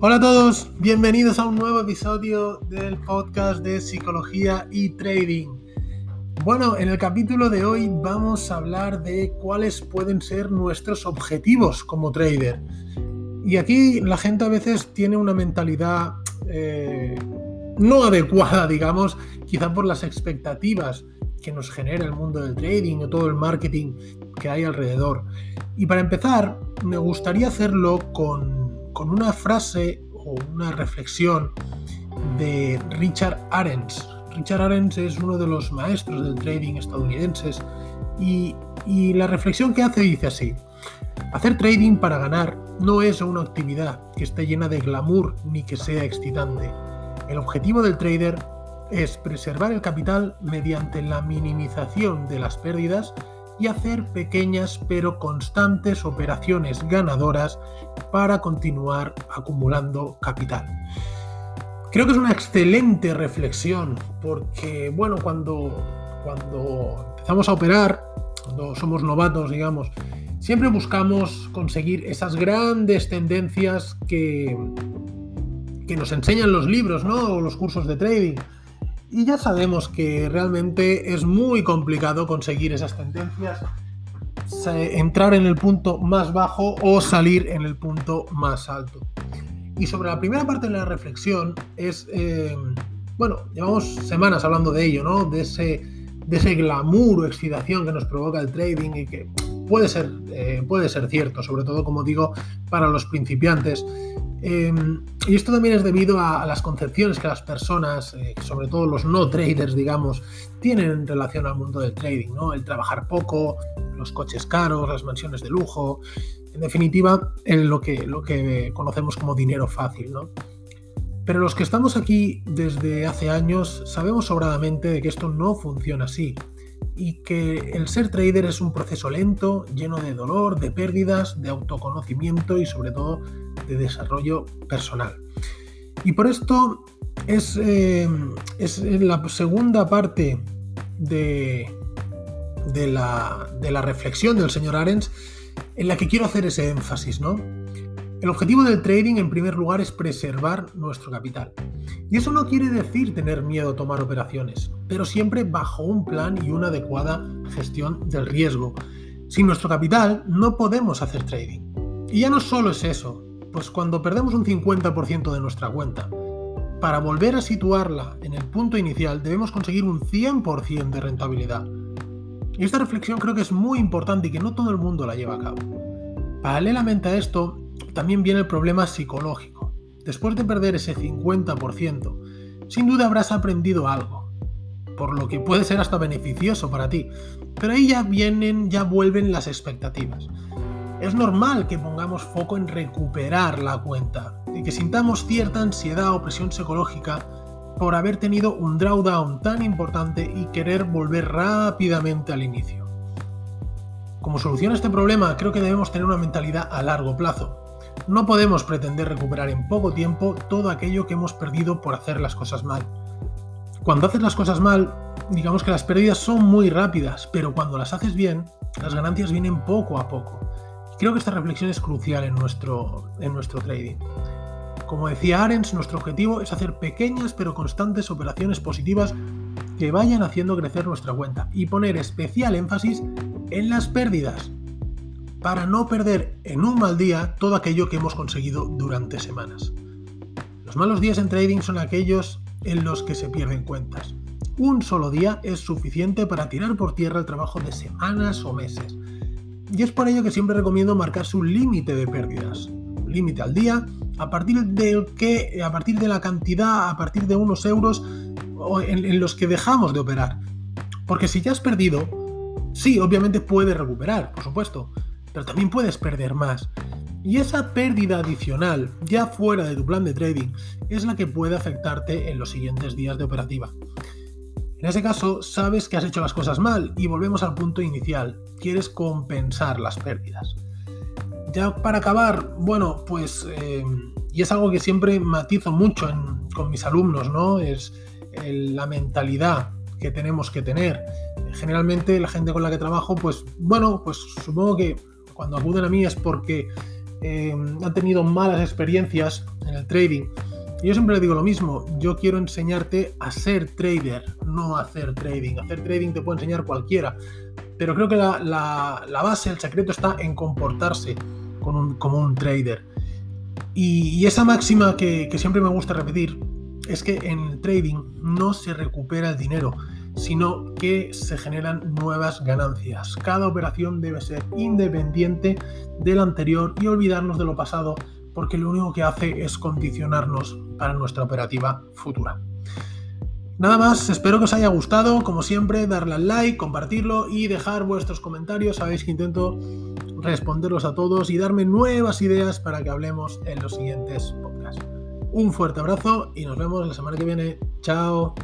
Hola a todos, bienvenidos a un nuevo episodio del podcast de psicología y trading. Bueno, en el capítulo de hoy vamos a hablar de cuáles pueden ser nuestros objetivos como trader. Y aquí la gente a veces tiene una mentalidad eh, no adecuada, digamos, quizá por las expectativas que nos genera el mundo del trading o todo el marketing que hay alrededor. Y para empezar, me gustaría hacerlo con con una frase o una reflexión de Richard Arens. Richard Arens es uno de los maestros del trading estadounidenses y, y la reflexión que hace dice así, hacer trading para ganar no es una actividad que esté llena de glamour ni que sea excitante. El objetivo del trader es preservar el capital mediante la minimización de las pérdidas y hacer pequeñas pero constantes operaciones ganadoras para continuar acumulando capital. Creo que es una excelente reflexión porque, bueno, cuando, cuando empezamos a operar, cuando somos novatos, digamos, siempre buscamos conseguir esas grandes tendencias que, que nos enseñan los libros, ¿no? O los cursos de trading y ya sabemos que realmente es muy complicado conseguir esas tendencias, entrar en el punto más bajo o salir en el punto más alto. Y sobre la primera parte de la reflexión es, eh, bueno, llevamos semanas hablando de ello, ¿no? De ese, de ese glamour o excitación que nos provoca el trading y que puede ser, eh, puede ser cierto, sobre todo, como digo, para los principiantes. Em, y esto también es debido a, las concepciones que las personas, eh, sobre todo los no traders, digamos, tienen en relación al mundo del trading, ¿no? El trabajar poco, los coches caros, las mansiones de lujo, en definitiva, en lo, que, lo que conocemos como dinero fácil, ¿no? Pero los que estamos aquí desde hace años sabemos sobradamente de que esto no funciona así y que el ser trader es un proceso lento, lleno de dolor, de pérdidas, de autoconocimiento y sobre todo de desarrollo personal. Y por esto es, eh, es la segunda parte de, de, la, de la reflexión del señor Arens en la que quiero hacer ese énfasis, ¿no? El objetivo del trading en primer lugar es preservar nuestro capital. Y eso no quiere decir tener miedo a tomar operaciones, pero siempre bajo un plan y una adecuada gestión del riesgo. Sin nuestro capital no podemos hacer trading. Y ya no solo es eso, pues cuando perdemos un 50% de nuestra cuenta, para volver a situarla en el punto inicial debemos conseguir un 100% de rentabilidad. Y esta reflexión creo que es muy importante y que no todo el mundo la lleva a cabo. Paralelamente a esto, también viene el problema psicológico. Después de perder ese 50%, sin duda habrás aprendido algo, por lo que puede ser hasta beneficioso para ti. Pero ahí ya vienen, ya vuelven las expectativas. Es normal que pongamos foco en recuperar la cuenta y que sintamos cierta ansiedad o presión psicológica por haber tenido un drawdown tan importante y querer volver rápidamente al inicio. Como solución a este problema, creo que debemos tener una mentalidad a largo plazo. No podemos pretender recuperar en poco tiempo todo aquello que hemos perdido por hacer las cosas mal. Cuando haces las cosas mal, digamos que las pérdidas son muy rápidas, pero cuando las haces bien, las ganancias vienen poco a poco. Creo que esta reflexión es crucial en nuestro, en nuestro trading. Como decía Arens, nuestro objetivo es hacer pequeñas pero constantes operaciones positivas que vayan haciendo crecer nuestra cuenta y poner especial énfasis en las pérdidas para no perder en un mal día todo aquello que hemos conseguido durante semanas. Los malos días en trading son aquellos en los que se pierden cuentas. Un solo día es suficiente para tirar por tierra el trabajo de semanas o meses. Y es por ello que siempre recomiendo marcarse un límite de pérdidas. Límite al día, a partir del que, a partir de la cantidad, a partir de unos euros en los que dejamos de operar. Porque si ya has perdido, sí, obviamente puedes recuperar, por supuesto, pero también puedes perder más. Y esa pérdida adicional, ya fuera de tu plan de trading, es la que puede afectarte en los siguientes días de operativa. En ese caso, sabes que has hecho las cosas mal y volvemos al punto inicial. Quieres compensar las pérdidas. Ya para acabar, bueno, pues, eh, y es algo que siempre matizo mucho con mis alumnos, ¿no? Es la mentalidad que tenemos que tener. Generalmente la gente con la que trabajo, pues, bueno, pues supongo que cuando acuden a mí es porque eh, han tenido malas experiencias en el trading. Yo siempre le digo lo mismo, yo quiero enseñarte a ser trader, no hacer trading. Hacer trading te puede enseñar cualquiera, pero creo que la, base, el secreto está en comportarse como un trader. Y, esa máxima que, que siempre me gusta repetir es que en el trading no se recupera el dinero, sino que se generan nuevas ganancias. Cada operación debe ser independiente del anterior y olvidarnos de lo pasado porque lo único que hace es condicionarnos para nuestra operativa futura. Nada más, espero que os haya gustado, como siempre, darle al like, compartirlo y dejar vuestros comentarios. Sabéis que intento responderlos a todos y darme nuevas ideas para que hablemos en los siguientes podcasts. Un fuerte abrazo y nos vemos la semana que viene. Chao.